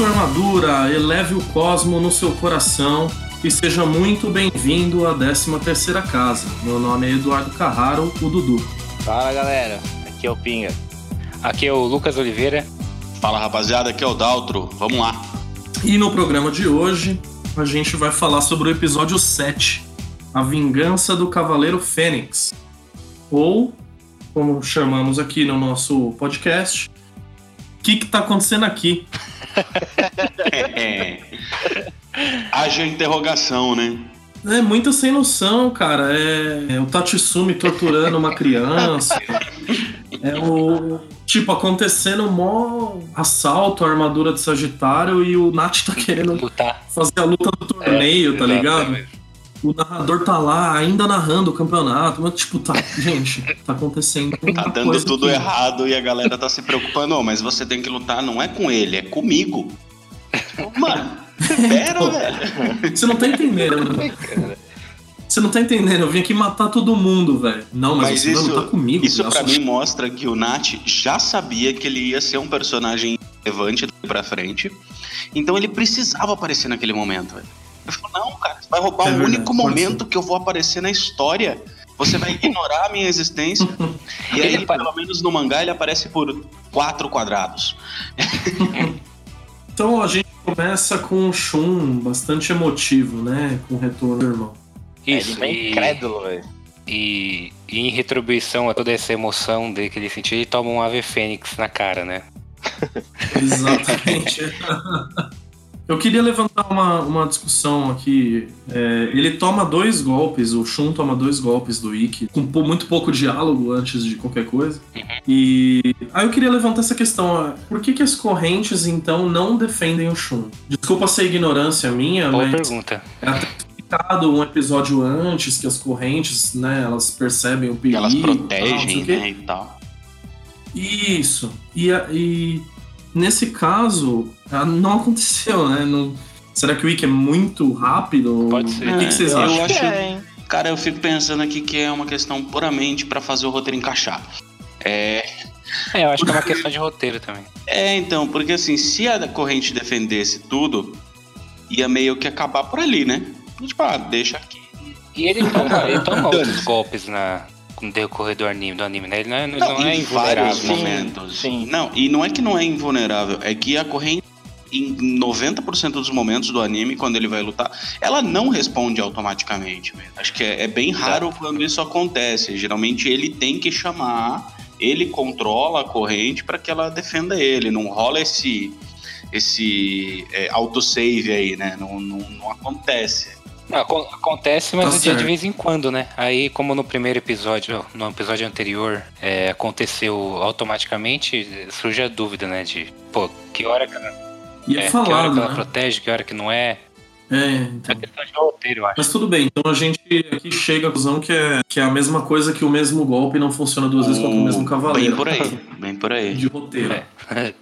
sua armadura, eleve o cosmo no seu coração e seja muito bem-vindo à 13 terceira casa. Meu nome é Eduardo Carraro, o Dudu. Fala galera, aqui é o Pinga. Aqui é o Lucas Oliveira. Fala rapaziada, aqui é o Daltro, vamos lá. E no programa de hoje a gente vai falar sobre o episódio 7, A Vingança do Cavaleiro Fênix. Ou, como chamamos aqui no nosso podcast, que, que tá acontecendo aqui? é. Haja interrogação, né? É muito sem noção, cara. É, é o Tatsumi torturando uma criança. é o. Tipo, acontecendo um mó assalto à armadura de Sagitário e o Nath tá querendo Lutar. fazer a luta do torneio, É, tá ligado? exatamente. O narrador tá lá ainda narrando o campeonato, mas tipo, tá, gente, tá acontecendo. Tá dando coisa tudo aqui. errado e a galera tá se preocupando. "Ô, mas você tem que lutar, não é com ele, é comigo. Mano, pera, velho. Você não tá entendendo. Você não tá entendendo, eu vim aqui matar todo mundo, velho. Não, mas, Mas você isso, lutar comigo. isso pra mim mostra que o Nat já sabia que ele ia ser um personagem relevante daqui pra frente. Então ele precisava aparecer naquele momento, velho. Ele falou, não, cara, você vai roubar É o verdade, único momento que eu vou aparecer na história. Você vai ignorar a minha existência. e aí, Ele pelo menos no mangá, ele aparece por quatro quadrados. Então a gente começa com um Shun bastante emotivo, né? Com o retorno do irmão. Isso, ele e, incrédulo, velho. e, e em retribuição a toda essa emoção dele que ele sentiu, ele toma um ave fênix na cara, né? Exatamente. Eu queria levantar uma, uma discussão aqui. É, ele toma dois golpes, o Shun toma dois golpes do Ikki, com muito pouco diálogo antes de qualquer coisa. E aí eu queria levantar essa questão: por que, que as correntes então não defendem o Shun? Desculpa ser ignorância minha, Boa mas pergunta. é até explicado um episódio antes que as correntes, né, elas percebem o perigo. elas tal, protegem, quê. né, e tal. Isso. E, e nesse caso, não aconteceu, né? Não- será que o Wiki é muito rápido? Pode ser. O que, que vocês É, eu acham? acho- É? Cara, eu fico pensando aqui que é uma questão puramente pra fazer o roteiro encaixar. É, É, eu acho que é uma questão de roteiro também. É, então, porque assim, se a corrente defendesse tudo, ia meio que acabar por ali, né? Tipo, ah, deixa aqui. E ele toma, ele toma outros golpes na, no decorrer do anime, do anime, né? Ele não é, Não, não é em invulnerável. vários sim, momentos. sim. Não, e não é que não é invulnerável, é que a corrente, em 90% dos momentos do anime, quando ele vai lutar, ela não responde automaticamente. Acho que é, é bem raro quando isso acontece. Geralmente ele tem que chamar, ele controla a corrente para que ela defenda ele. Não rola esse esse é, autosave aí, né? Não, não, não acontece. Não, acon- acontece, mas Tá no dia de vez em quando, né? Aí, como no primeiro episódio, no episódio anterior, é, aconteceu automaticamente, surge a dúvida, né? De, pô, que hora que ela, E é, é, que hora falado, que ela né? protege, que hora que não é. É, É então. questão de roteiro, eu acho. Mas tudo bem, então a gente aqui chega à conclusão que é, que é a mesma coisa que o mesmo golpe não funciona duas vezes contra o mesmo Bem cavaleiro. por aí, bem por aí. De roteiro. É.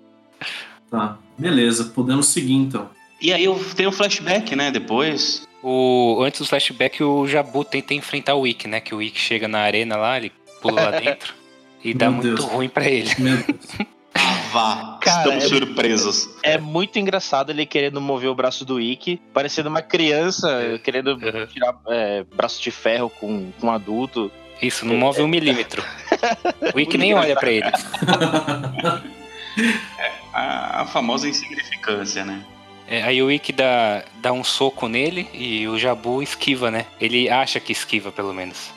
Tá, beleza, podemos seguir então. E aí eu tenho um flashback, né? Depois. O, antes do flashback, o Jabu tenta enfrentar o Ikki, né? Que o Ikki chega na arena lá, ele pula lá dentro e dá Meu muito Deus. ruim pra ele. Meu Deus. Vá. Cara, Estamos é- surpresos. É muito engraçado ele querendo mover o braço do Ikki, parecendo uma criança querendo Uhum. tirar é, braço de ferro com, com um adulto. Isso, não move um milímetro. O Ikki nem olha pra ele. A, a famosa insignificância, né? É, aí o Ikki dá, dá um soco nele e o Jabu esquiva, né? Ele acha que esquiva, pelo menos.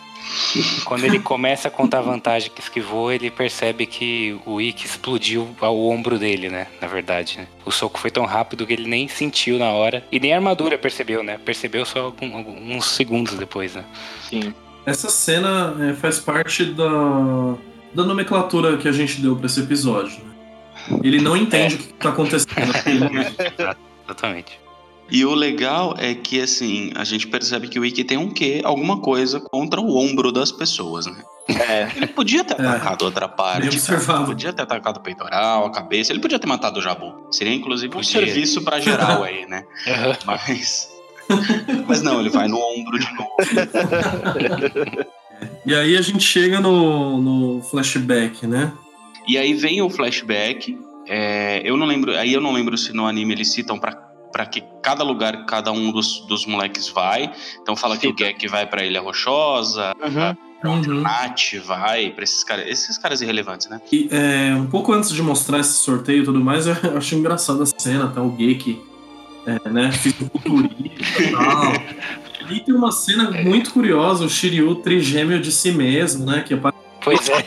Quando ele começa a contar a vantagem que esquivou, ele percebe que o Ikki explodiu o ombro dele, né? Na verdade. né? O soco foi tão rápido que ele nem sentiu na hora. E nem a armadura percebeu, né? Percebeu só algum- alguns segundos depois, né? Sim. Essa cena é, faz parte da, da nomenclatura que a gente deu pra esse episódio. né? Ele não entende o que tá acontecendo. Exatamente. E o legal é que, assim, a gente percebe que o Ikki tem um quê? Alguma coisa contra o ombro das pessoas, né? É, Ele podia ter É. atacado outra parte, cara. podia ter atacado o peitoral, a cabeça, ele podia ter matado o Jabu. Seria, inclusive, um Podia. serviço pra geral aí, né? Mas... Mas não, ele vai no ombro de novo. E aí a gente chega no, no flashback, né? E aí vem o flashback. é, eu não lembro. Aí eu não lembro se no anime eles citam pra, pra que cada lugar cada um dos, dos moleques vai. Então fala que o. Gek vai pra Ilha Rochosa, Uhum. Uhum. Nat vai pra esses caras. Esses caras irrelevantes, né? E, é, um pouco antes de mostrar esse sorteio e tudo mais, eu achei engraçada a cena, tá? O Geek, é, né? Fisiculturista e tal. E tem uma cena muito curiosa, o Shiryu trigêmeo de si mesmo, né? Que aparece Pois é.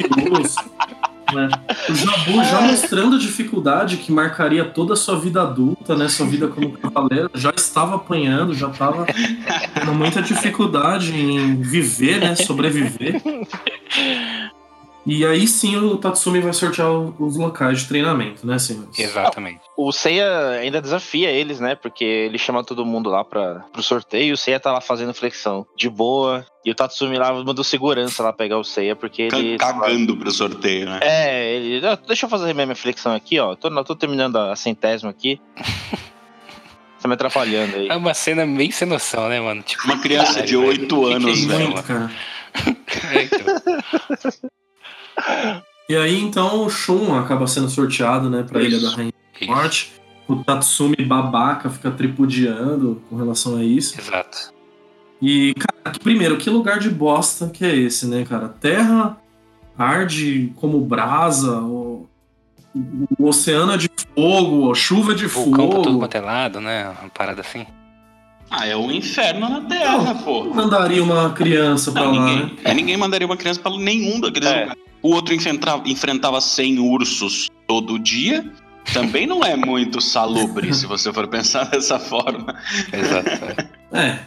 Né? O Jabu já mostrando a dificuldade que marcaria toda a sua vida adulta, né? Sua vida como cavaleiro, já estava apanhando, já estava tendo muita dificuldade em viver, né? Sobreviver. E aí sim o Tatsumi vai sortear os locais de treinamento, né, senhores? Exatamente. O Seiya ainda desafia eles, né? Porque ele chama todo mundo lá pra, pro sorteio. O Seiya tá lá fazendo flexão de boa. E o Tatsumi lá mandou segurança lá pegar o Seiya, porque ele. Cagando pro sorteio, né? É, ele. "Ah, Deixa eu fazer minha flexão aqui, ó. Tô, não, tô terminando a centésima aqui. tá me atrapalhando aí. É uma cena bem sem noção, né, mano? Tipo, Uma criança de caralho, 8 velho. Que que é anos, isso, velho. Cara. É, então. E aí então o Shun acaba sendo sorteado, né, pra Ilha da Rainha Norte. O Tatsumi babaca fica tripudiando com relação a isso. Exato. E, cara, que- primeiro, que lugar de bosta que é esse, né, cara? Terra arde como brasa, o, o oceano é de fogo, a chuva é de Vulcão pra tudo fogo. quanto é lado, né? Uma parada assim. Ah, é um inferno na Terra, pô. Mandaria uma criança pra Não, lá, ninguém, né? é, ninguém mandaria uma criança para nenhum daqueles É. lugares. O outro enfrentava, enfrentava 100 ursos todo dia. Também não é muito salubre, se você for pensar dessa forma. Exato. é. É.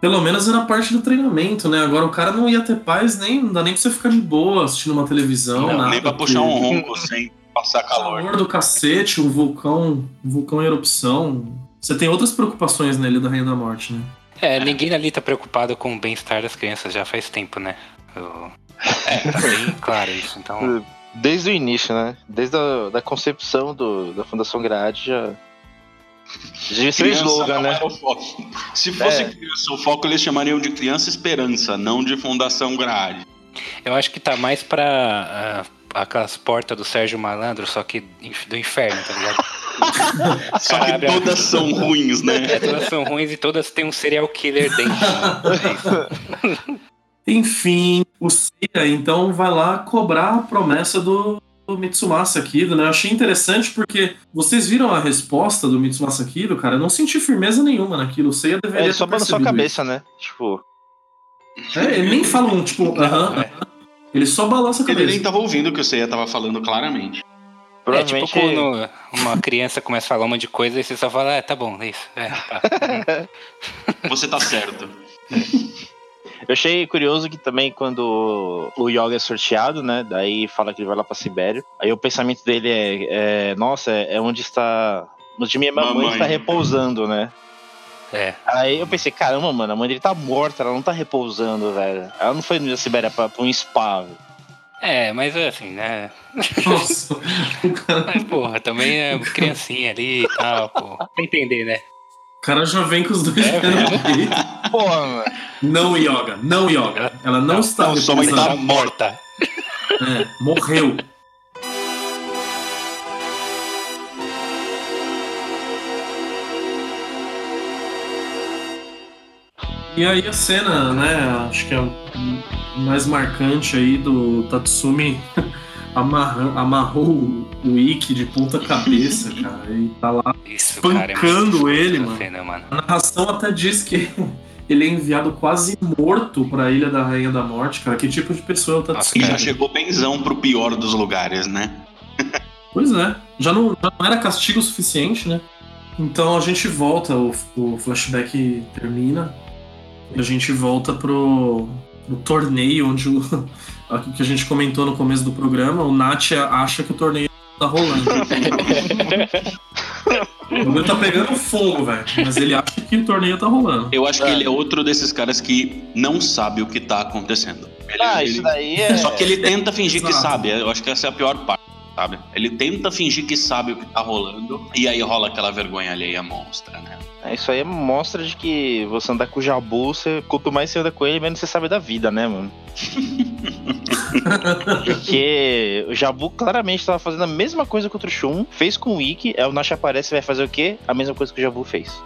Pelo menos era parte do treinamento, né? Agora o cara não ia ter paz, nem, não dá nem pra você ficar de boa assistindo uma televisão, Não, nada. Nem pra puxar um ronco sem passar calor. calor do cacete, um vulcão, um vulcão em erupção. Você tem outras preocupações na Ilha da Rainha da Morte, né? É, ninguém ali tá preocupado com o bem-estar das crianças já faz tempo, né? Eu- É, tá bem claro isso. Então, Desde o início, né? Desde a da concepção do, da Fundação Grade já. Devia ser slogan, né? foco. Se fosse É. criança o foco, eles chamariam de Criança Esperança, não de Fundação Grade. eu acho que tá mais pra ah, aquelas portas do Sérgio Malandro, só que do inferno, tá ligado? Só Cara, que todas são ruins, É, né? todas são ruins e todas têm um serial killer dentro. né? É isso. Enfim, o Seiya então vai lá cobrar a promessa do, do Mitsumasa Kido, né? Eu achei interessante porque vocês viram a resposta do Mitsumasa Kido, cara? Eu não senti firmeza nenhuma naquilo. O Seiya deveria É, só ter balançou a percebido cabeça, né? Tipo. isso. É, ele nem fala um, tipo, aham, É. aham. Ele só balança a Ele cabeça. nem tava ouvindo o que o Seiya tava falando claramente. É tipo Provavelmente. quando uma criança começa a falar um monte de coisa e você só fala, é, tá bom, é isso. É, tá. Você tá certo. Eu achei curioso que também quando o Yoga é sorteado, né? Daí fala que ele vai lá pra Sibério. Aí o pensamento dele é, é, nossa, é onde está. Onde minha mamãe, Mamãe. está repousando, né? É, Aí eu pensei, caramba, mano, a mãe dele tá morta, ela não tá repousando, velho. Ela não foi na Sibéria pra, pra um spa. velho. é, mas assim, né? Nossa, Mas, porra, também é criancinha ali e tal, pô. Pra entender, né? O cara já vem com os dois É, pés no velho. peito. Porra, mano. Não yoga, não yoga. Ela não, está não, sua mãe repousando. tá morta. É, morreu. E aí a cena, né, acho que é o mais marcante aí do Tatsumi amarra, amarrou o- Ikki de ponta cabeça, cara, e tá lá. Isso, cara. É Espancando muito ele, mano. Mano. A narração até diz que ele é enviado quase morto pra Ilha da Rainha da Morte, cara. Que tipo de pessoa é o Nossa, já chegou benzão pro pior dos lugares, né? Pois é, já não, já não era castigo suficiente, né? Então a gente volta, o, o flashback termina, e a gente volta pro, pro torneio onde o, o que a gente comentou no começo do programa, o Natia acha que o torneio tá rolando. o bagulho tá pegando fogo, velho, mas ele acha que o torneio tá rolando. Eu acho que É. ele é outro desses caras que não sabe o que tá acontecendo. Ele- Ah, ele- isso daí é. Só que ele tenta fingir que Exato. sabe. Eu acho que essa é a pior parte, sabe? Ele tenta fingir que sabe o que tá rolando. E aí rola aquela vergonha alheia monstra, né? É, Isso aí mostra de que você andar com o Jabu, você, quanto mais você anda com ele, menos você sabe da vida, né, mano? Porque o Jabu claramente tava fazendo a mesma coisa contra o Shun, fez com o Ikki, aí o Nash aparece e vai fazer o quê? A mesma coisa que o Jabu fez.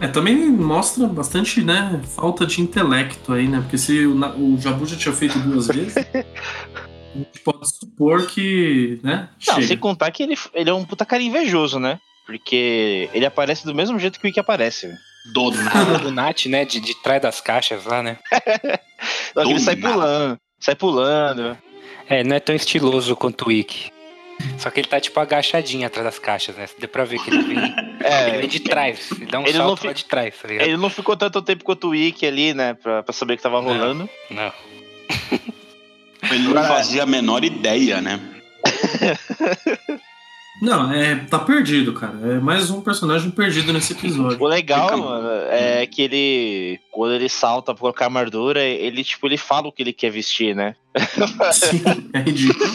É, também mostra bastante, né, falta de intelecto aí, né? Porque se o, o Jabu já tinha feito duas vezes, a gente pode supor que, né, Não, chega. sem contar que ele, ele é um puta cara invejoso, né? Porque ele aparece do mesmo jeito que o Ikki aparece. velho. Do nada. Do Nat, né? De, de trás das caixas lá, né? Só que ele sai nada. pulando, sai pulando. É, não é tão estiloso quanto o Ikki. Só que ele tá tipo agachadinho atrás das caixas, né? Deu pra ver que ele vem, ele É, vem de trás. Ele dá um Ele não salto fi- lá de trás, tá ligado? ele não ficou tanto tempo quanto o Ikki ali, né? Pra, pra saber o que tava rolando. Não. Ele não fazia a menor ideia, né? Não, é, tá perdido, cara. É mais um personagem perdido nesse episódio. O legal, Fica- mano, é que ele, quando ele salta pra colocar a armadura, ele, tipo, ele fala o que ele quer vestir, né? Sim, é ridículo.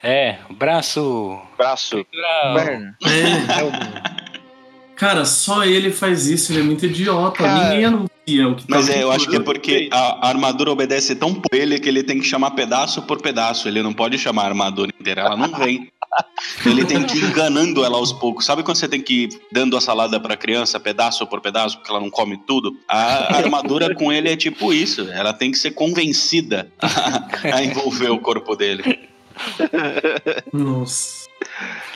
É, braço. Braço, perna. É, cara, só ele faz isso, ele é muito idiota. Cara. Ninguém anuncia Mas é, eu acho que é porque a, a armadura obedece tão por ele que ele tem que chamar pedaço por pedaço. Ele não pode chamar a armadura inteira, ela não vem. Ele tem que ir enganando ela aos poucos. Sabe quando você tem que ir dando a salada pra criança, pedaço por pedaço, porque ela não come tudo? A, a armadura com ele é tipo isso. Ela tem que ser convencida a, a envolver o corpo dele. Nossa.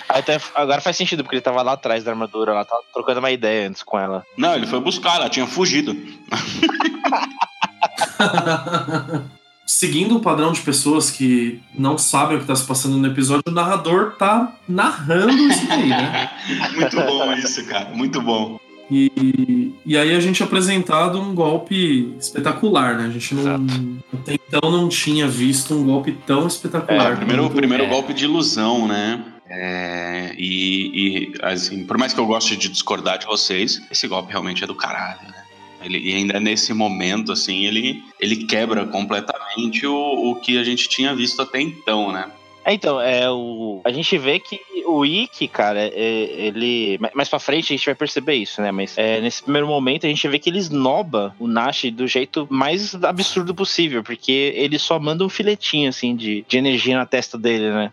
Até, agora faz sentido, porque ele tava lá atrás da armadura, lá tava trocando uma ideia antes com ela. Não, ele foi buscar, ela tinha fugido. Seguindo o padrão de pessoas que não sabem o que tá se passando no episódio, o narrador tá narrando isso aí, né? Muito bom isso, cara. Muito bom. E, e aí a gente é apresentado um golpe espetacular, né? A gente não, Exato. até então não tinha visto um golpe tão espetacular. É, primeiro, primeiro é. golpe de ilusão, né? É, e, e, assim, por mais que eu goste de discordar de vocês, esse golpe realmente é do caralho, né? Ele, e ainda nesse momento, assim, ele, ele quebra completamente o, o que a gente tinha visto até então, né? É, então, é o. A gente vê que o Ikki, cara, é- ele. ma- Mais pra frente a gente vai perceber isso, né? Mas é, nesse primeiro momento a gente vê que ele esnoba o Nash do jeito mais absurdo possível, porque ele só manda um filetinho, assim, de, de energia na testa dele, né?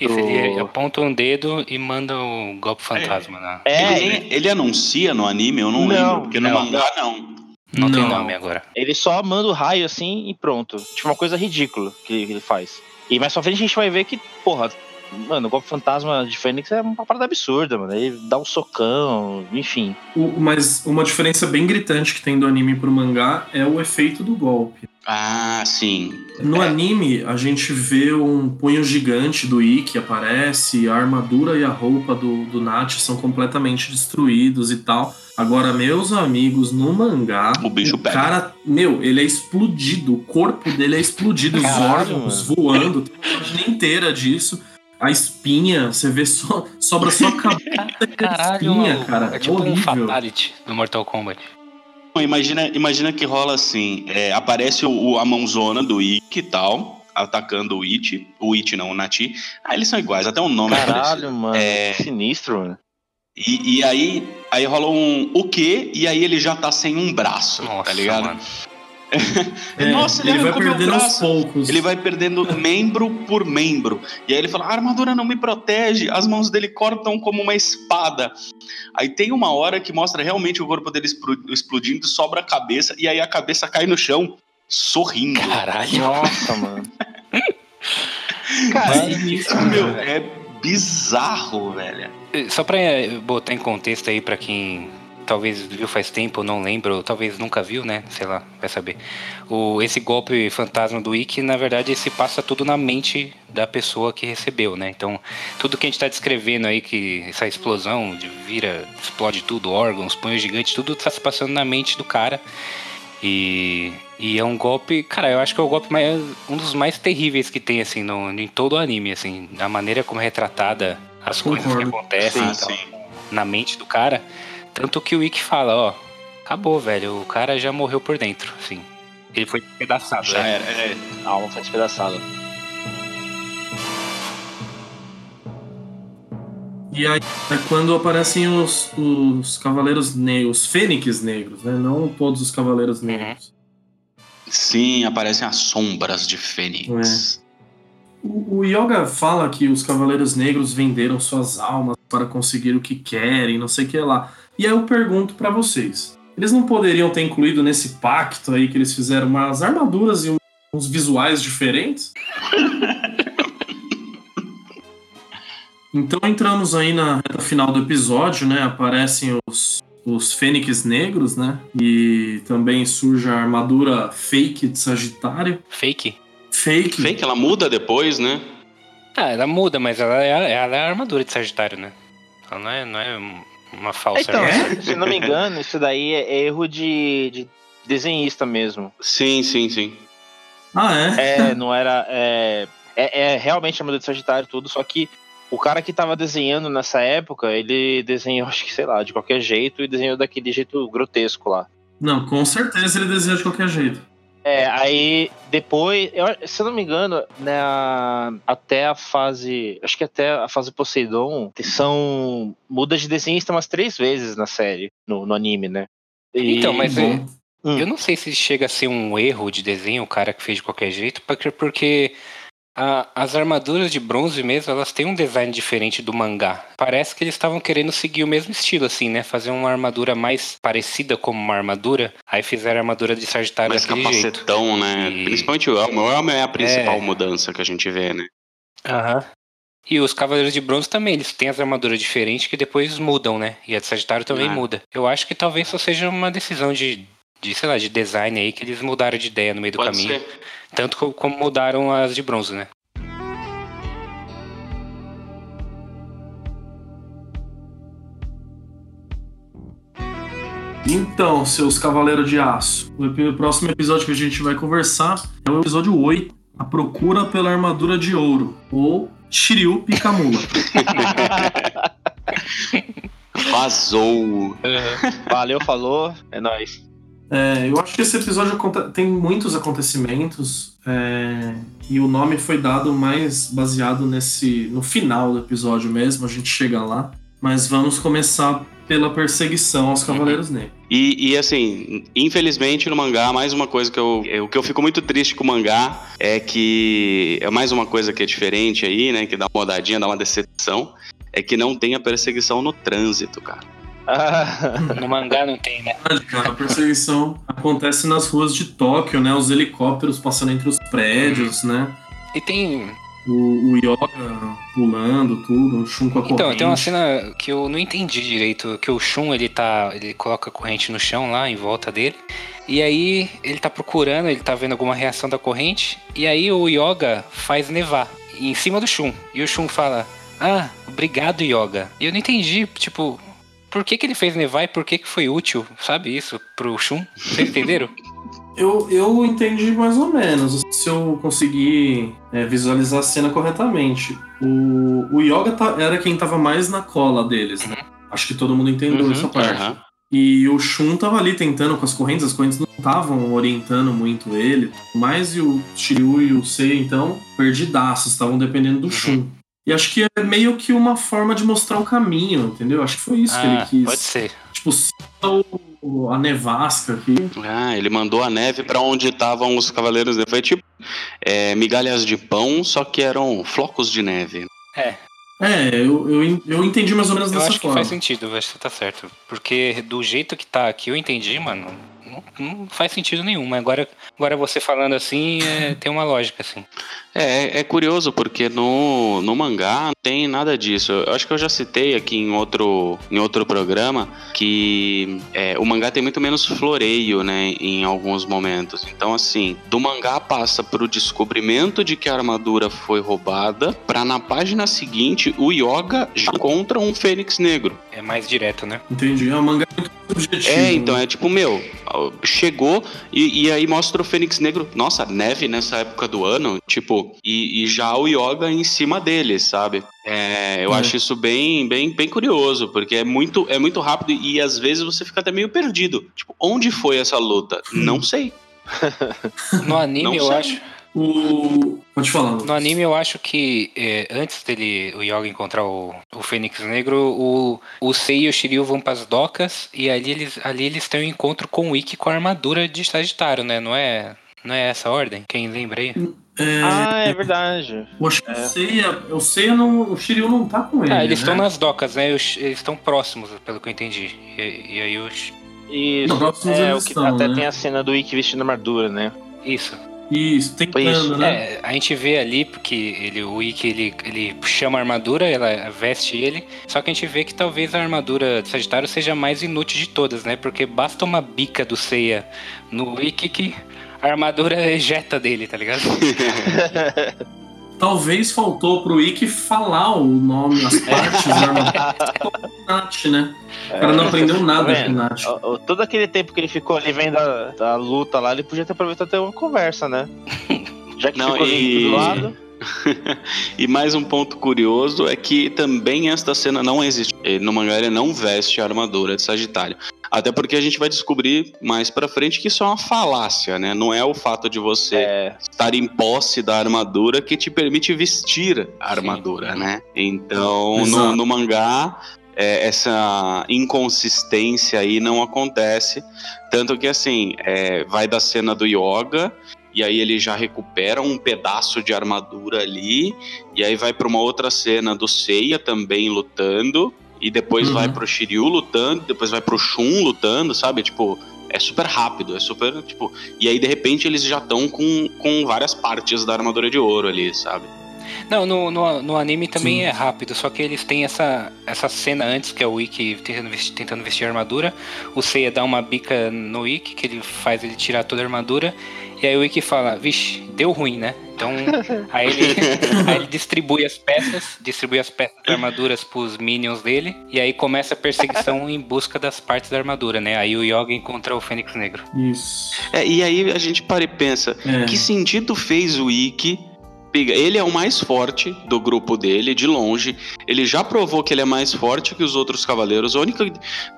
Isso, ele aponta um dedo e manda o golpe fantasma lá. É, ele, ele, anuncia no anime, eu não, Não, lembro, porque no não. mangá não. Não, tem Não. nome agora. ele só manda o raio assim e pronto. Tipo, uma coisa ridícula que ele, que ele faz. E mais pra frente a gente vai ver que, porra. Mano, o golpe fantasma de Fênix é uma parada absurda, mano. Ele dá um socão, enfim. O- mas uma diferença bem gritante que tem do anime pro mangá é o efeito do golpe. Ah, sim. No É. anime, a gente vê um punho gigante do Ikki aparece, a armadura e a roupa do, do Nath são completamente destruídos e tal. Agora, meus amigos, no mangá, O bicho pega. cara, meu, ele é explodido, o corpo dele é explodido, os Caralho, órgãos voando, tem uma página inteira disso. A espinha, você vê só, sobra só a cabeça e a espinha, cara. é É tipo um horrível. Fatality do Mortal Kombat. Imagina, imagina que rola assim: é, aparece o, o- a mãozona do Ikki e tal, atacando o It. O It não, o Nati. Ah, eles são iguais, até o nome é. Caralho, mano. É. Que sinistro, mano. E, e aí, aí rola um o quê? E aí ele já tá sem um braço, Nossa, tá ligado? mano. É, Nossa, ele, ele vai perdendo aos braço. poucos. Ele vai perdendo membro por membro. E aí ele fala: a armadura não me protege, as mãos dele cortam como uma espada. Aí tem uma hora que mostra realmente o corpo dele explo- explodindo, sobra a cabeça, e aí a cabeça cai no chão, sorrindo. Caralho. Nossa, mano. Cara, isso, meu, é bizarro, velho. Só pra eh, botar em contexto aí pra quem talvez viu faz tempo ou não lembra, ou talvez nunca viu, né? Sei lá, vai saber. O, esse golpe fantasma do Ikki, na verdade, se passa tudo na mente da pessoa que recebeu, né? Então, tudo que a gente tá descrevendo aí, que essa explosão de vira, explode tudo, órgãos, punhos gigantes, tudo tá se passando na mente do cara. E, e é um golpe, cara, eu acho que é o golpe mais, um dos mais terríveis que tem, assim, no, em todo o anime, assim, a maneira como é retratada as coisas que acontecem tal, sim. na mente do cara. Tanto que o Ikki fala, ó, acabou, velho, o cara já morreu por dentro, assim. Ele foi despedaçado, Já né? era. é. A alma foi despedaçada. E aí é quando aparecem os, os cavaleiros negros, os fênix negros, né? Não todos os cavaleiros negros. Sim, aparecem as sombras de Fênix. O, o Yoga fala que os cavaleiros negros venderam suas almas para conseguir o que querem, não sei o que lá. E aí eu pergunto pra vocês: eles não poderiam ter incluído nesse pacto aí que eles fizeram umas armaduras e uns visuais diferentes? Então entramos aí na reta final do episódio, né? Aparecem os, os fênix negros, né? E também surge a armadura fake de Sagitário. Fake? Fake. Fake, ela muda depois, né? Ah, ela muda, mas ela é, a- ela é a armadura de Sagitário, né? Ela não é, não é uma falsa Então, se, se não me engano, isso daí é erro de, de desenhista mesmo. Sim, sim, sim. Ah, é? É, não era. É, é, é realmente armadura de Sagitário tudo, só que o cara que tava desenhando nessa época, ele desenhou, acho que sei lá, de qualquer jeito e desenhou daquele jeito grotesco lá. Não, com certeza ele desenha de qualquer jeito. É, aí depois, eu, se eu não me engano, né, até a fase, acho que até a fase Poseidon são muda de desenhista umas três vezes na série, no, no anime, né? E- Então, mas é-. Hum. Eu não sei se chega a ser um erro de desenho, o cara que fez de qualquer jeito, porque, porque a- as armaduras de bronze mesmo, elas têm um design diferente do mangá. Parece que eles estavam querendo seguir o mesmo estilo, assim, né? Fazer uma armadura mais parecida como uma armadura. Aí fizeram a armadura de Sagitário Mais daquele jeito. capacetão, né? E- Principalmente o Elmo. O Elmo é a principal É. mudança que a gente vê, né? Aham. E os Cavaleiros de Bronze também, eles têm as armaduras diferentes que depois mudam, né? E a de Sagitário também Ah. muda. Eu acho que talvez só seja uma decisão de, de, sei lá, de design aí, que eles mudaram de ideia no meio do Pode caminho. ser. Tanto co- como mudaram as de bronze, né? Então, seus cavaleiros de aço, o próximo episódio que a gente vai conversar é o episódio 8, A Procura pela Armadura de Ouro, ou Shiryu Pikamula. Vazou. Valeu, falou, é nóis. É, eu acho que esse episódio tem muitos acontecimentos é, e o nome foi dado mais baseado nesse no final do episódio mesmo, a gente chega lá. Mas vamos começar pela perseguição aos Cavaleiros Negros. E, e, assim, infelizmente no mangá, mais uma coisa que eu, eu. que eu fico muito triste com o mangá é que. É mais uma coisa que é diferente aí, né? Que dá uma rodadinha, dá uma decepção. É que não tem a perseguição no trânsito, cara. No mangá não tem, né? A perseguição acontece nas ruas de Tóquio, né? Os helicópteros passando entre os prédios, né? E tem. O, o Yoga pulando, tudo, o Shun com a Então, corrente. tem uma cena que eu não entendi direito. Que o Shun, ele tá. Ele coloca a corrente no chão lá, em volta dele. E aí ele tá procurando, ele tá vendo alguma reação da corrente. E aí o Yoga faz nevar em cima do Shun. E o Shun fala: Ah, obrigado, Yoga. E eu não entendi, tipo. Por que, que ele fez nevar e por que, que foi útil, sabe isso, pro Shun? Vocês entenderam? Eu, eu entendi mais ou menos, se eu conseguir é, visualizar a cena corretamente. O, o Yoga tá- era quem tava mais na cola deles, né? Acho que todo mundo entendeu Uhum, essa parte. Aham. E o Shun tava ali tentando com as correntes, as correntes não estavam orientando muito ele. Mas e o Shiryu e o Seiya, então, perdidaços, estavam dependendo do Uhum. Shun. E acho que é meio que uma forma de mostrar o caminho, entendeu? Acho que foi isso que ele ah, quis. pode ser. Tipo, cita o- a nevasca aqui. Ah, ele mandou a neve pra onde estavam os cavaleiros. Foi tipo é, migalhas de pão, só que eram flocos de neve. É, É, eu, eu, eu entendi mais ou menos Eu dessa acho que forma. faz sentido, acho que você tá certo. Porque do jeito que tá aqui, eu entendi, mano. Não, não faz sentido nenhum. Mas agora, agora você falando assim, é, tem uma lógica, assim. É, é curioso porque no, no mangá não tem nada disso. Eu acho que eu já citei aqui em outro, em outro programa que é, o mangá tem muito menos floreio, né, em alguns momentos. Então, assim, do mangá passa pro descobrimento de que a armadura foi roubada, pra na página seguinte o Yoga já encontra um Fênix Negro. É mais direto, né? Entendi. É um mangá muito subjetivo. É, então é tipo, meu, chegou e, e aí mostra o Fênix Negro, nossa, neve nessa época do ano, tipo, e, e já o Yoga em cima dele, sabe? É, eu É. acho isso bem, bem, bem curioso, porque é muito, é muito rápido e às vezes você fica até meio perdido. Tipo, onde foi essa luta? Não sei. No anime, Não eu sei. acho. O... Pode falar. Lucas. No anime eu acho que é, antes dele, o Yoga encontrar o, o Fênix Negro, o, o Sei e o Shiryu vão pras docas e ali eles, ali eles têm um encontro com o Ikki com a armadura de Sagitário, né? Não é, não é essa a ordem? Quem lembra aí? É, Ah, é verdade. eu acho que o Seiya, o Seiya não, o Shiryu não tá com ele. Ah, eles né? estão nas docas, né? Eles estão próximos, pelo que eu entendi. E, e aí os. Isso. Não, próximos É, o que, estão, até né? tem a cena do Ikki vestindo armadura, né? Isso. Isso, tentando, Isso, né? É, a gente vê ali, porque ele, o Ikki ele, ele chama a armadura, ela veste ele, só que a gente vê que talvez a armadura de Sagitário seja a mais inútil de todas, né? Porque basta uma bica do Seiya no Ikki que a armadura ejeta dele, tá ligado? Talvez faltou pro Ikki falar o nome, as partes armadura. Nath, né? O cara não aprendeu nada Tá com? Nath. Todo aquele tempo que ele ficou ali vendo a, a luta lá, ele podia ter aproveitado até uma conversa, né? Já que Não, ficou ali e- do lado. E mais um ponto curioso é que também esta cena não existe. Ele, no mangá ele não veste a armadura de Sagitário. Até porque a gente vai descobrir mais pra frente que isso é uma falácia, né? Não é o fato de você É, estar em posse da armadura que te permite vestir a armadura, né? Então, no, no mangá, é, essa inconsistência aí não acontece. Tanto que, assim, é, vai da cena do Yoga, e aí ele já recupera um pedaço de armadura ali, e aí vai pra uma outra cena do Seiya também lutando, e depois Uhum. vai pro Shiryu lutando, depois vai pro Shun lutando, sabe? Tipo, é super rápido, é super, tipo... E aí, de repente, eles já estão com, com várias partes da armadura de ouro ali, sabe? Não, no, no, no anime também Sim. é rápido, só que eles têm essa, essa cena antes, que é o Ikki tentando vestir, tentando vestir a armadura. O Seiya dá uma bica no Ikki, que ele faz ele tirar toda a armadura. E aí o Ikki fala, vixe, deu ruim, né? Então, aí ele, aí ele distribui as peças, distribui as peças das armaduras pros minions dele. E aí começa a perseguição em busca das partes da armadura, né? Aí o Yoga encontra o Fênix Negro. Isso. É, e aí a gente para e pensa, É. que sentido fez o Ikki? Ele é o mais forte do grupo dele, de longe. Ele já provou que ele é mais forte que os outros cavaleiros. A única,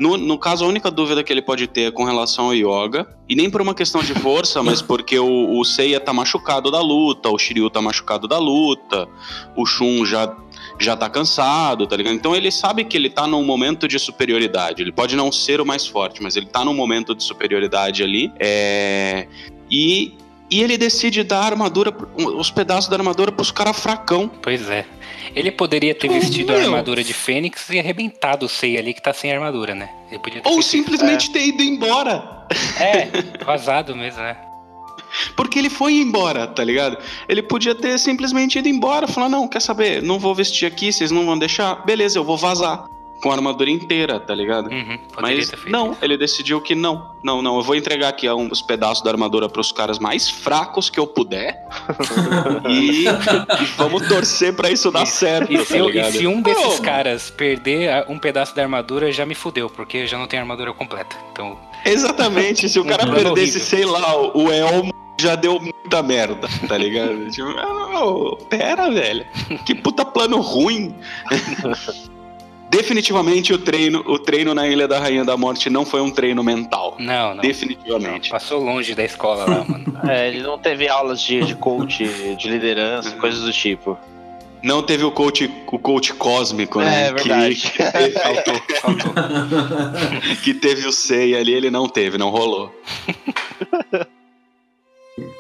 no, no caso, a única dúvida que ele pode ter é com relação ao Yoga. E nem por uma questão de força, mas porque o, o Seiya tá machucado da luta, o Shiryu tá machucado da luta, o Shun já, já tá cansado, tá ligado? Então ele sabe que ele tá num momento de superioridade. Ele pode não ser o mais forte, mas ele tá num momento de superioridade ali. É... E, e ele decide dar a armadura, os pedaços da armadura pros caras fracão. Pois é. Ele poderia ter Pô, vestido a meu. armadura de Fênix e arrebentado o Seiya ali que tá sem armadura, né? Ele podia ter Ou simplesmente ter ido embora. É, vazado mesmo, né? Porque ele foi embora, tá ligado? Ele podia ter simplesmente ido embora, falar: não, quer saber? Não vou vestir aqui, vocês não vão deixar? Beleza, eu vou vazar. Com a armadura inteira, tá ligado? Uhum, Mas não, isso. ele decidiu que não. Não, não, eu vou entregar aqui um- os pedaços da armadura pros caras mais fracos que eu puder. e, e vamos torcer pra isso dar certo, E se, tá eu- e se um desses caras perder a- um pedaço da armadura, já me fudeu, porque eu já não tenho armadura completa. Então, Exatamente, se o cara Uhum. perdesse, sei lá, o Elmo já deu muita merda, tá ligado? tipo, ah, não, pera, velho. Que puta plano ruim. Definitivamente o treino, o treino na Ilha da Rainha da Morte não foi um treino mental. não, não. Definitivamente. Passou longe da escola lá, mano. É, ele não teve aulas de, de coach, de liderança, coisas do tipo. Não teve o coach, o coach cósmico, né? É verdade. Que, Faltou, faltou. que teve o Sei ali, ele não teve, não rolou.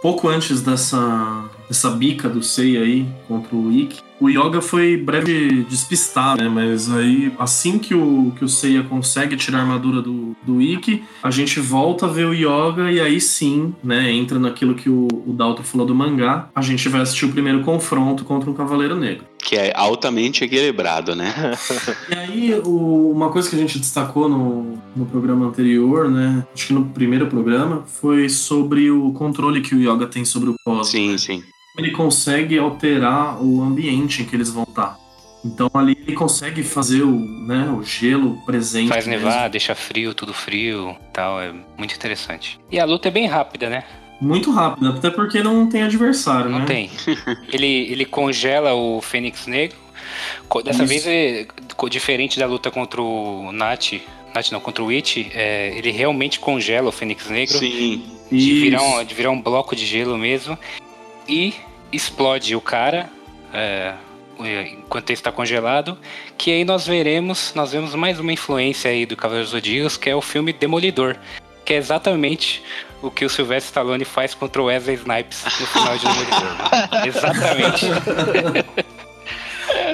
Pouco antes dessa, dessa bica do Sei aí contra o Ikki, o Yoga foi breve despistado, né? Mas aí, assim que o, que o Seiya consegue tirar a armadura do, do Ikki, a gente volta a ver o Yoga e aí sim, né? Entra naquilo que o, o Dalton falou do mangá. A gente vai assistir o primeiro confronto contra um Cavaleiro Negro. Que é altamente equilibrado, né? E aí, o- uma coisa que a gente destacou no, no programa anterior, né? Acho que no primeiro programa, foi sobre o controle que o Yoga tem sobre o cosmos. Sim, sim. Ele consegue alterar o ambiente em que eles vão estar. Então ali ele consegue fazer o, né, o gelo presente. Faz mesmo. nevar, deixa frio, tudo frio tal. É muito interessante. E a luta é bem rápida, né? Muito rápido, até porque não tem adversário, Não né? tem. Ele, ele congela o Fênix Negro. Dessa Isso. vez, é, diferente da luta contra o Nat, Nat não, contra o It, é, ele realmente congela o Fênix Negro. Sim. De virar, um, de virar um bloco de gelo mesmo. E explode o cara. É, enquanto ele está congelado, que aí nós veremos, nós vemos mais uma influência aí do Cavaleiro Zodíacos, que é o filme Demolidor, que é exatamente o que o Sylvester Stallone faz contra o Wesley Snipes no final de Demolidor. exatamente.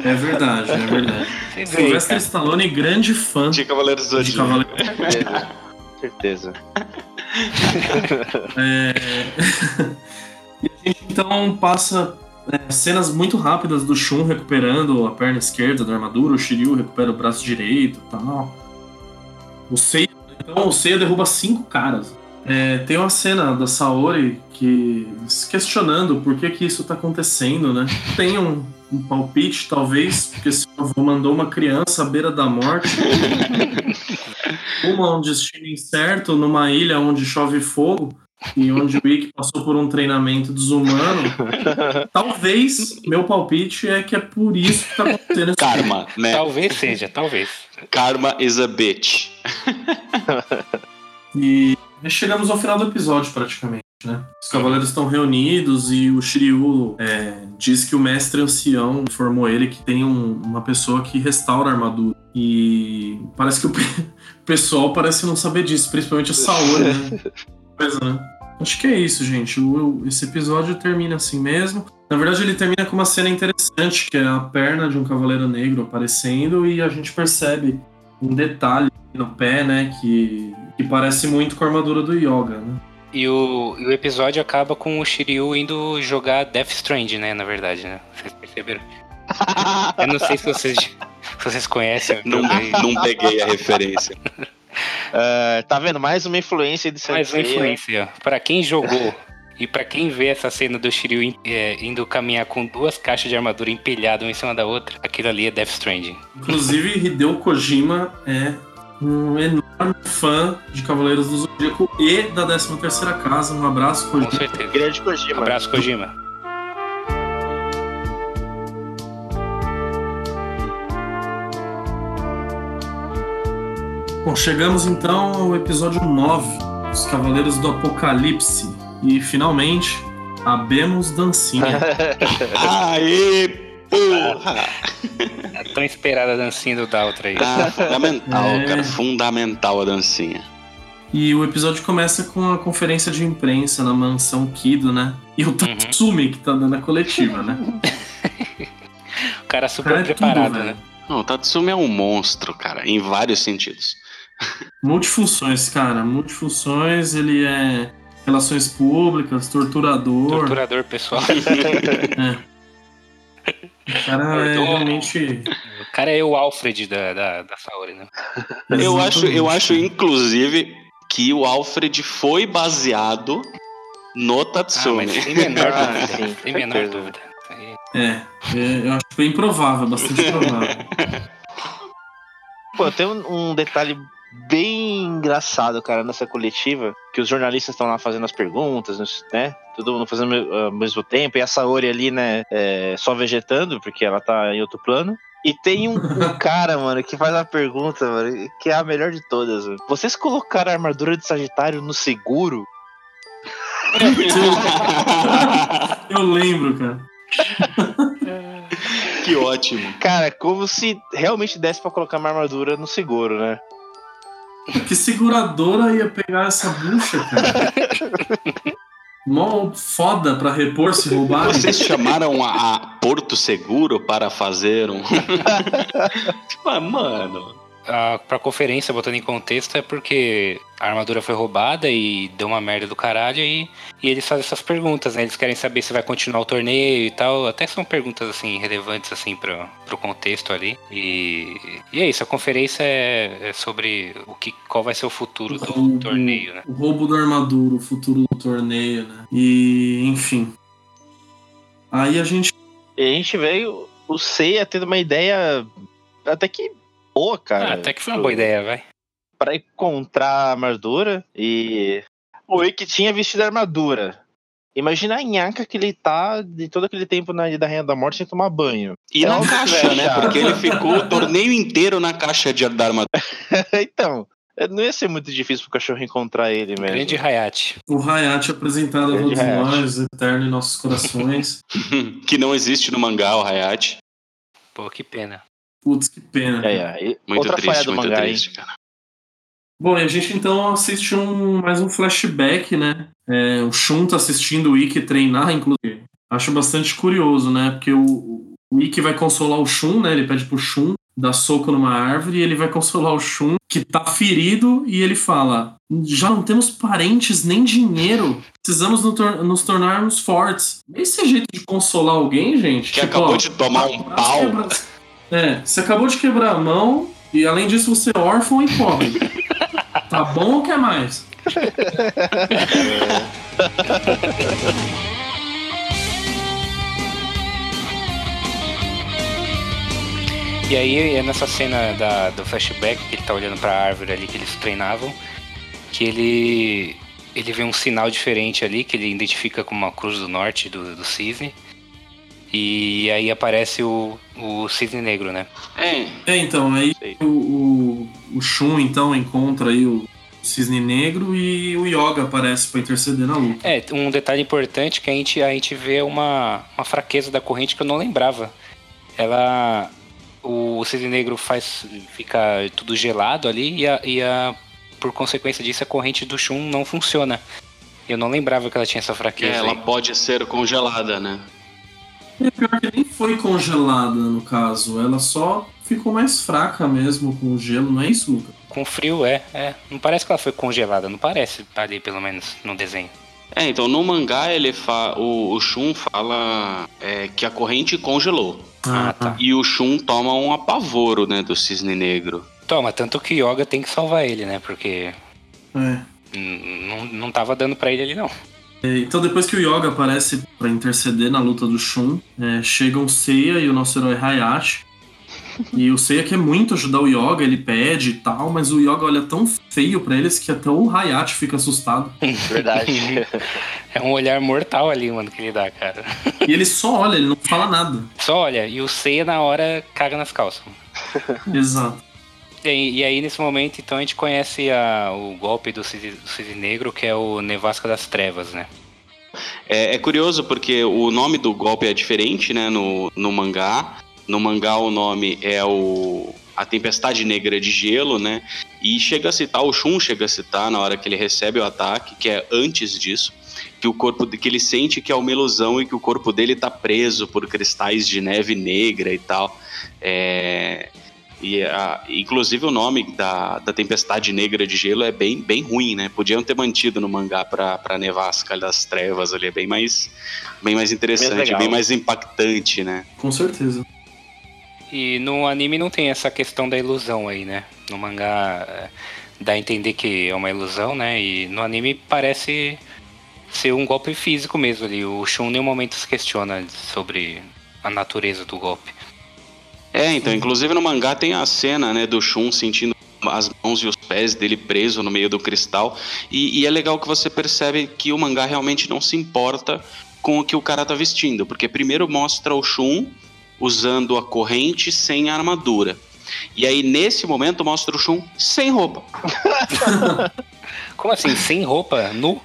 É verdade, é verdade. Sylvester Stallone, grande fã de Cavaleiros do de Cavaleiros Certeza. É... a gente então passa é, cenas muito rápidas do Shun recuperando a perna esquerda da armadura, o Shiryu recupera o braço direito e tal. O Seiya, então o Seiya derruba cinco caras. É, tem uma cena da Saori que se questionando por que que isso tá acontecendo, né? Tem um, um palpite, talvez, porque seu avô mandou uma criança à beira da morte. uma um destino incerto numa ilha onde chove fogo e onde o Wick passou por um treinamento desumano. talvez, meu palpite é que é por isso que tá acontecendo Karma, né? Talvez seja, talvez. Karma is a bitch. e chegamos ao final do episódio, praticamente. Né? Os cavaleiros estão reunidos e o Shiryu é, diz que o mestre ancião informou ele que tem um, uma pessoa que restaura a armadura. E parece que o pessoal parece não saber disso, principalmente a Saori, né? coisa, né? Acho que é isso, gente. O, esse episódio termina assim mesmo. Na verdade, ele termina com uma cena interessante, que é a perna de um cavaleiro negro aparecendo e a gente percebe um detalhe no pé, né, que, que parece muito com a armadura do Yoga, né? E o, e o episódio acaba com o Shiryu indo jogar Death Strand, né, na verdade, né? Vocês perceberam? Eu não sei se vocês, se vocês conhecem. Não, não peguei a referência. Uh, tá vendo? Mais uma influência de Mais uma influência. Para quem jogou e para quem vê essa cena do Shiryu é, indo caminhar com duas caixas de armadura empilhadas uma em cima da outra, aquilo ali é Death Stranding. Inclusive, Hideo Kojima é um enorme fã de Cavaleiros do Zodíaco e da 13 terceira casa. Um abraço, Kojima. Com certeza. Grande Kojima. Um abraço, Kojima. Bom, chegamos então ao episódio 9, Os Cavaleiros do Apocalipse. E finalmente, abemos dancinha. Aê, porra! A tão esperada dancinha do Daltra aí. Ah, fundamental, é... cara. Fundamental a dancinha. E o episódio começa com a conferência de imprensa na mansão Kido, né? E o uhum. Tatsumi uhum. que tá dando a coletiva, né? o cara super cara é preparado, tudo, né? Não, o Tatsumi é um monstro, cara, em vários sentidos. Multifunções, cara. Multifunções, ele é relações públicas, torturador. Torturador pessoal. é. O cara é realmente. O cara é o Alfred da, da, da Saori, né? eu acho, eu acho, inclusive, que o Alfred foi baseado no Tatsumi. Ah, mas sem menor ah, dúvida. Sem menor dúvida. É, é, eu acho bem provável, bastante provável. Pô, tem um, um detalhe bem engraçado, cara, nessa coletiva, que os jornalistas estão lá fazendo as perguntas, né? Todo mundo fazendo ao mesmo tempo, e a Saori ali, né, é, só vegetando, porque ela tá em outro plano. E tem um, um, cara, mano, que faz uma pergunta, mano, que é a melhor de todas. Mano. Vocês colocaram a armadura de Sagitário no seguro? Eu lembro, cara. que ótimo. Cara, como se realmente desse para colocar uma armadura no seguro, né? Que seguradora ia pegar essa bucha, cara? Mó foda pra repor se roubar. Vocês chamaram a, a Porto Seguro para fazer um. tipo, mano a, pra conferência, botando em contexto, é porque a armadura foi roubada e deu uma merda do caralho e, e eles fazem essas perguntas, né? Eles querem saber se vai continuar o torneio e tal. Até são perguntas, assim, relevantes, assim, pro, pro contexto ali. E, e é isso, a conferência é, é sobre o que, qual vai ser o futuro do roubo, torneio, né? O roubo da armadura, o futuro do torneio, né? E, enfim. Aí a gente... E a gente veio o Seiya tendo uma ideia até que boa, cara. Ah, até que foi uma boa ideia, vai. Pra encontrar a armadura e. O Ikki tinha vestido a armadura. Imagina a nhaca que ele tá de todo aquele tempo na da Rainha da Morte sem tomar banho. E é na caixa, né? Porque ele ficou o torneio inteiro na caixa de, da armadura. então. É, Não ia ser muito difícil pro cachorro encontrar ele mesmo. Grande Hayate. O Hayate apresentado a Grande todos Hayate. nós, eterno em nossos corações. que não existe no mangá, o Hayate. Pô, que pena. Putz, que pena. É, é. E Muito Outra falha triste, do muito mangá, triste, cara. Bom, e a gente então assiste um, mais um flashback, né? É, o Shun tá assistindo o Ikki treinar, inclusive. Acho bastante curioso, né? Porque o, o Ikki vai consolar o Shun, né? Ele pede pro Shun dar soco numa árvore e ele vai consolar o Shun, que tá ferido, e ele fala: Já não temos parentes nem dinheiro. Precisamos no tor- nos tornarmos fortes. Esse é jeito de consolar alguém, gente? Que Tipo, acabou ó, de tomar um pau. quebra- É, você acabou de quebrar a mão e além disso você é órfão e pobre. tá bom ou quer mais? E aí é nessa cena da, do flashback que ele tá olhando pra árvore ali que eles treinavam, que ele ele vê um sinal diferente ali que ele identifica como uma cruz do norte do, do cisne. E aí aparece o, o cisne negro, né? É, É, então, aí o, o, o Shun então encontra aí o Cisne Negro e o Yoga aparece pra interceder na luta. É, um detalhe importante que a gente, a gente vê uma, uma fraqueza da corrente que eu não lembrava. Ela. O cisne negro faz. fica tudo gelado ali e, a, e a, por consequência disso a corrente do Shun não funciona. Eu não lembrava que ela tinha essa que fraqueza. ela aí. pode ser congelada, né? É pior que nem foi congelada no caso, ela só ficou mais fraca mesmo com o gelo, não é isso, Luca? Com frio, é, é. Não parece que ela foi congelada, não parece ali, pelo menos, no desenho. É, então no mangá ele fa... o, o Shun fala é, que a corrente congelou. Ah, tá. E o Shun toma um apavoro, né, do cisne negro. Toma, tanto que Yoga tem que salvar ele, né? Porque É. não tava dando pra ele ali, não. É, Então, depois que o Yoga aparece pra interceder na luta do Shun, é, chegam o Seiya e o nosso herói Hayashi. E o Seiya quer muito ajudar o Yoga, ele pede e tal, mas o Yoga olha tão feio pra eles que até o Hayashi fica assustado. Verdade. É um olhar mortal ali, mano, que ele dá, cara. E ele só olha, ele não fala nada. Só olha, e o Seiya na hora caga nas calças. Exato. E, aí- e aí, nesse momento, então, a gente conhece a- o golpe do Cisne, do Cisne Negro, que é o Nevasca das Trevas, né? É, é curioso porque o nome do golpe é diferente, né, no, no mangá. No mangá o nome é o a Tempestade Negra de Gelo, né? E chega a citar, o Shun chega a citar na hora que ele recebe o ataque, que é antes disso, que o corpo que ele sente que é uma ilusão e que o corpo dele tá preso por cristais de neve negra e tal. É, e a- inclusive o nome da, da Tempestade Negra de Gelo é bem, bem ruim, né? Podiam ter mantido no mangá pra, pra Nevasca das Trevas ali, é bem mais, bem mais interessante, bem mais impactante, né? Com certeza. E no anime não tem essa questão da ilusão aí, né? No mangá é, dá a entender que é uma ilusão, né? E no anime parece ser um golpe físico mesmo ali. O Shun em nenhum momento se questiona sobre a natureza do golpe. É, então, inclusive no mangá tem a cena, né, do Shun sentindo as mãos e os pés dele preso no meio do cristal. E, e é legal que você percebe que o mangá realmente não se importa com o que o cara tá vestindo. Porque primeiro mostra o Shun usando a corrente sem a armadura. E aí, nesse momento, mostra o Shun sem roupa. Como assim? Sem roupa? Nu?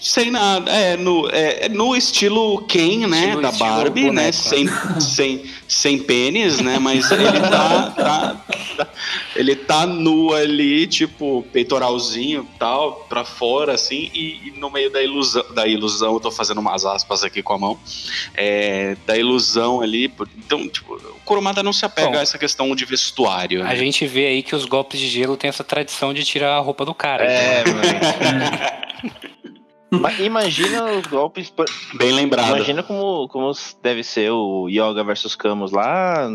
Sem nada, é no, é, no estilo Ken, né, Estilo- da Barbie, boneco, né, né? sem, sem, sem pênis, né, mas ele tá, tá, tá- ele tá nu ali, tipo, peitoralzinho e tal, pra fora, assim, e, e no meio da ilusão, da ilusão, eu tô fazendo umas aspas aqui com a mão, é, da ilusão ali, então, tipo, o Kurumada não se apega Bom, a essa questão de vestuário, A né? gente vê aí que os golpes de gelo têm essa tradição de tirar a roupa do cara. É, então. Mas imagina os golpes. bem lembrado. Imagina como, como deve ser o Yoga versus Camus lá.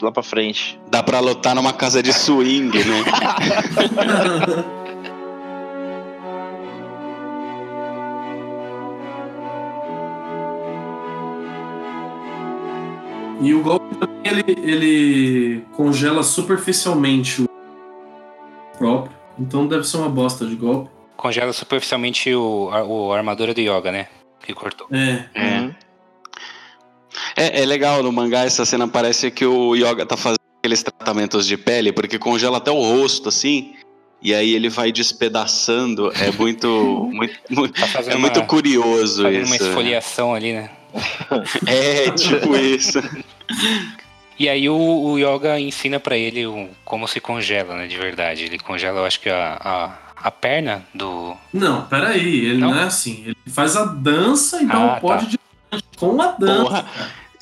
Lá pra frente. Dá pra lutar numa casa de swing, né? E o golpe também ele, ele congela superficialmente o próprio. Então deve ser uma bosta de golpe. Congela superficialmente o, a, o armadura do Yoga, né? Que cortou. É. É. Uhum. É, é legal no mangá essa cena parece que o Yoga tá fazendo aqueles tratamentos de pele, porque congela até o rosto, assim. e aí ele vai despedaçando. É muito. muito, muito Tá fazendo é muito uma- curioso Fazendo isso. uma esfoliação ali, né? É, tipo isso. E aí o, o Yoga ensina pra ele o- como se congela, né? De verdade. Ele congela, eu acho que a, a, a perna do. Não, peraí, ele não, Não? é assim. Ele faz a dança e dá Ah, um pódio de com a dança. Porra.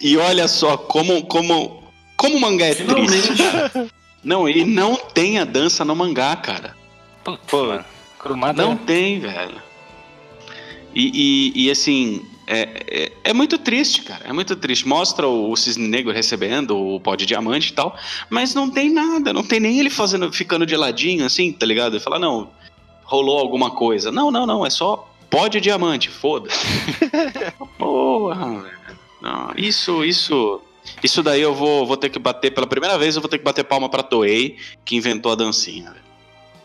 E olha só como, como, como o mangá é triste. Finalmente. Não, e não tem a dança no mangá, cara. Putz, Pô. Kurumada. Não tem, velho. E, e, e, assim, é, é, é muito triste, cara. É muito triste. Mostra o, o Cisne Negro recebendo o pó de diamante e tal, mas não tem nada. Não tem nem ele fazendo, ficando de ladinho, assim, tá ligado? Ele fala, não, rolou alguma coisa. Não, não, não. É só pó de diamante, foda-se. Porra, velho. Não, isso, isso. Isso daí eu vou, vou ter que bater, pela primeira vez eu vou ter que bater palma pra Toei, que inventou a dancinha, velho.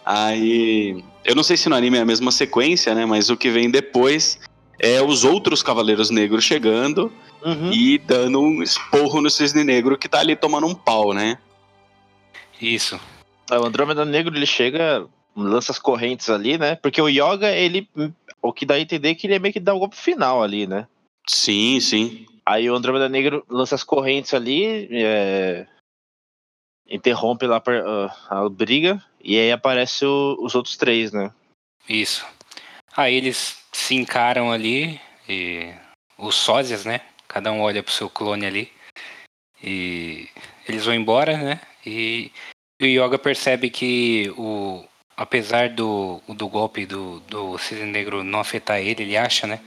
Aí. Eu não sei se no anime é a mesma sequência, né? Mas o que vem depois é os outros Cavaleiros Negros chegando Uhum. e dando um esporro no Cisne Negro que tá ali tomando um pau, né? Isso. O Andrômeda Negro ele chega, lança as correntes ali, né? Porque o Yoga, ele. O que dá a entender é que ele é meio que dá o golpe final ali, né? Sim, sim. Aí o Andrômeda Negro lança as correntes ali, é, interrompe lá per- a, a briga, e aí aparece o- os outros três, né? Isso. Aí eles se encaram ali, e os sósias, né? Cada um olha pro seu clone ali. E eles vão embora, né? E o Yoga percebe que o. Apesar do, do golpe do, do Cisne Negro não afetar ele, ele acha, né?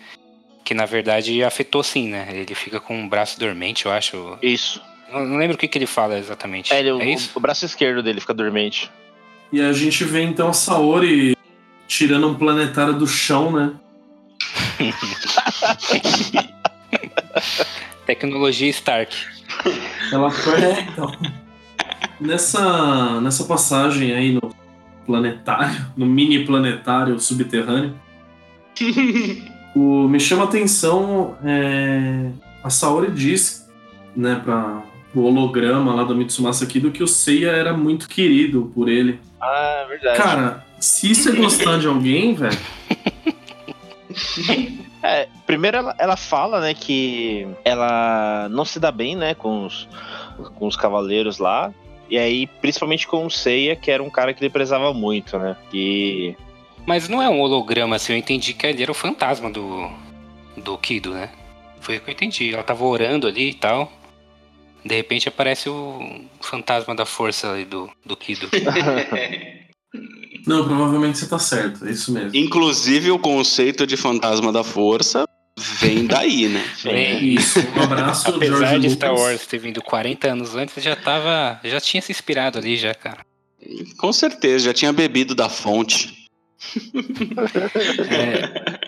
Que na verdade afetou sim, né? Ele fica com um braço dormente, eu acho. Isso. Não, não lembro o que, que ele fala exatamente. É, ele- o, é isso? o braço esquerdo dele fica dormente. E a gente vê então a Saori tirando um planetário do chão, né? Tecnologia Stark. Ela é, então. Nessa, nessa passagem aí no planetário, no mini planetário subterrâneo, o, me chama a atenção é, a Saori diz, né, para o holograma lá do Mitsumasa Kido que o Seiya era muito querido por ele. Ah, é verdade. Cara, se isso é gostar de alguém, velho, É, primeiro ela, ela fala, né, que ela não se dá bem, né, com os, com os cavaleiros lá. E aí, principalmente com o Seiya, que era um cara que ele prezava muito, né? E. Mas não é um holograma, assim, eu entendi que ele era o fantasma do, do Kido, né? Foi o que eu entendi. Ela tava orando ali e tal. De repente aparece o fantasma da força ali do, do Kido. não, provavelmente você tá certo, é isso mesmo. Inclusive o conceito de fantasma da força vem daí, né? Bem, Isso, um abraço, Apesar George de Lucas. Star Wars ter vindo 40 anos antes, já tava. Já tinha se inspirado ali já, cara. Com certeza, já tinha bebido da fonte. É,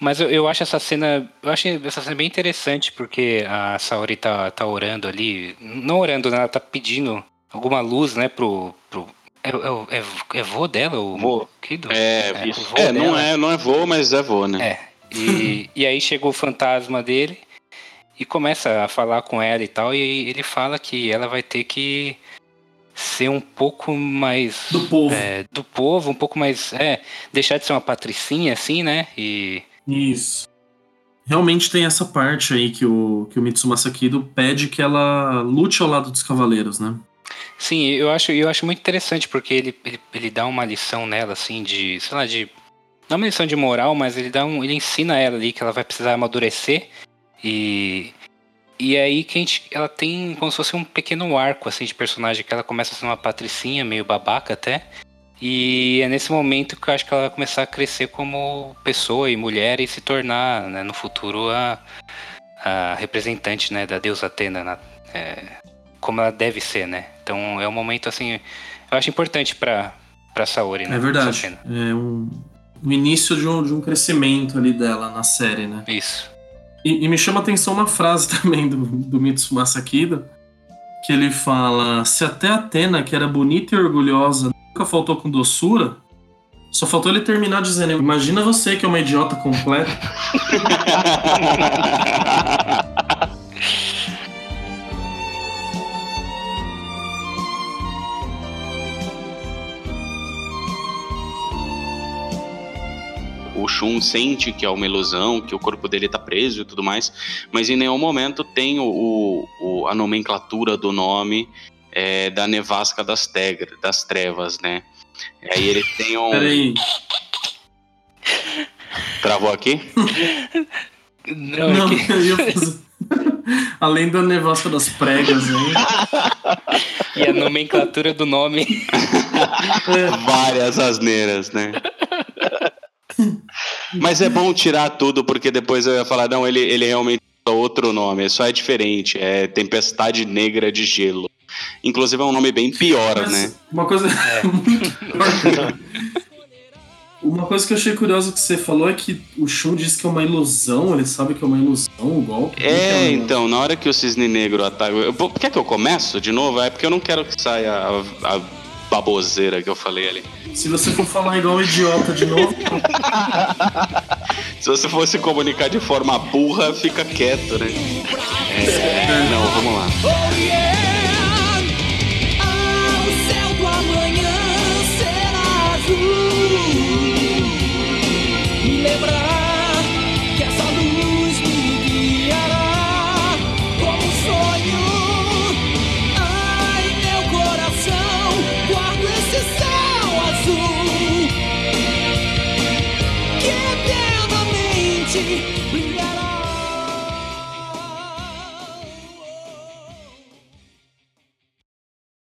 mas eu, eu acho essa cena. Eu acho essa cena bem interessante, porque a Saori tá, tá orando ali. Não orando, né? Ela tá pedindo alguma luz, né, pro. pro é, é, é, é vô dela, o Vô. Kido? É, o vô É, não dela. é, não é vô, mas é vô, né? É. E, e aí chegou o fantasma dele e começa a falar com ela e tal. E ele fala que ela vai ter que ser um pouco mais. Do povo. é, do povo, um pouco mais. É, deixar de ser uma patricinha, assim, né? E. Isso. Realmente tem essa parte aí que o, que o Mitsumasa Kido pede que ela lute ao lado dos cavaleiros, né? Sim, eu acho, eu acho muito interessante porque ele, ele, ele dá uma lição nela, assim, de. sei lá, de. Não uma lição de moral, mas ele dá um. ele ensina ela ali que ela vai precisar amadurecer. E. E é aí que a gente, ela tem como se fosse um pequeno arco assim de personagem que ela começa a ser uma patricinha, meio babaca até. E é nesse momento que eu acho que ela vai começar a crescer como pessoa e mulher e se tornar, né, no futuro, a, a representante né, da deusa Atena, na- é, como ela deve ser, né? Então é um momento assim, eu acho importante pra, pra Saori, né? É verdade. É um, o início de um, de um crescimento ali dela na série, né? Isso. E, e me chama a atenção uma frase também do, do Mitsumasa Kido, que ele fala: se até Atena, que era bonita e orgulhosa, nunca faltou com doçura, só faltou ele terminar dizendo: Imagina você que é uma idiota completa. Shun sente que é uma ilusão, que o corpo dele tá preso e tudo mais, mas em nenhum momento tem o, o a nomenclatura do nome é, da nevasca das, tegra, das trevas, né? Aí ele tem um. Peraí. Travou aqui? Não, Não, é que- eu ia fazer. Além da nevasca das pregas, hein? E a nomenclatura do nome. Várias asneiras, né? Mas é bom tirar tudo, porque depois eu ia falar, não, ele, ele realmente é outro nome, só é diferente, é Tempestade Negra de Gelo. Inclusive é um nome bem pior, Mas né? Uma coisa muito Uma coisa que eu achei curiosa que você falou é que o Shun disse que é uma ilusão, ele sabe que é uma ilusão o golpe. É, um- então, na hora que o cisne negro ataca. Quer que eu começo de novo? É porque eu não quero que saia a, a baboseira que eu falei ali. Se você for falar igual um idiota de novo, Se você fosse comunicar de forma burra, fica quieto, né? É, não, vamos lá. Oh yeah! Ah, o céu do amanhã será azul. Me lembrar azul que eternamente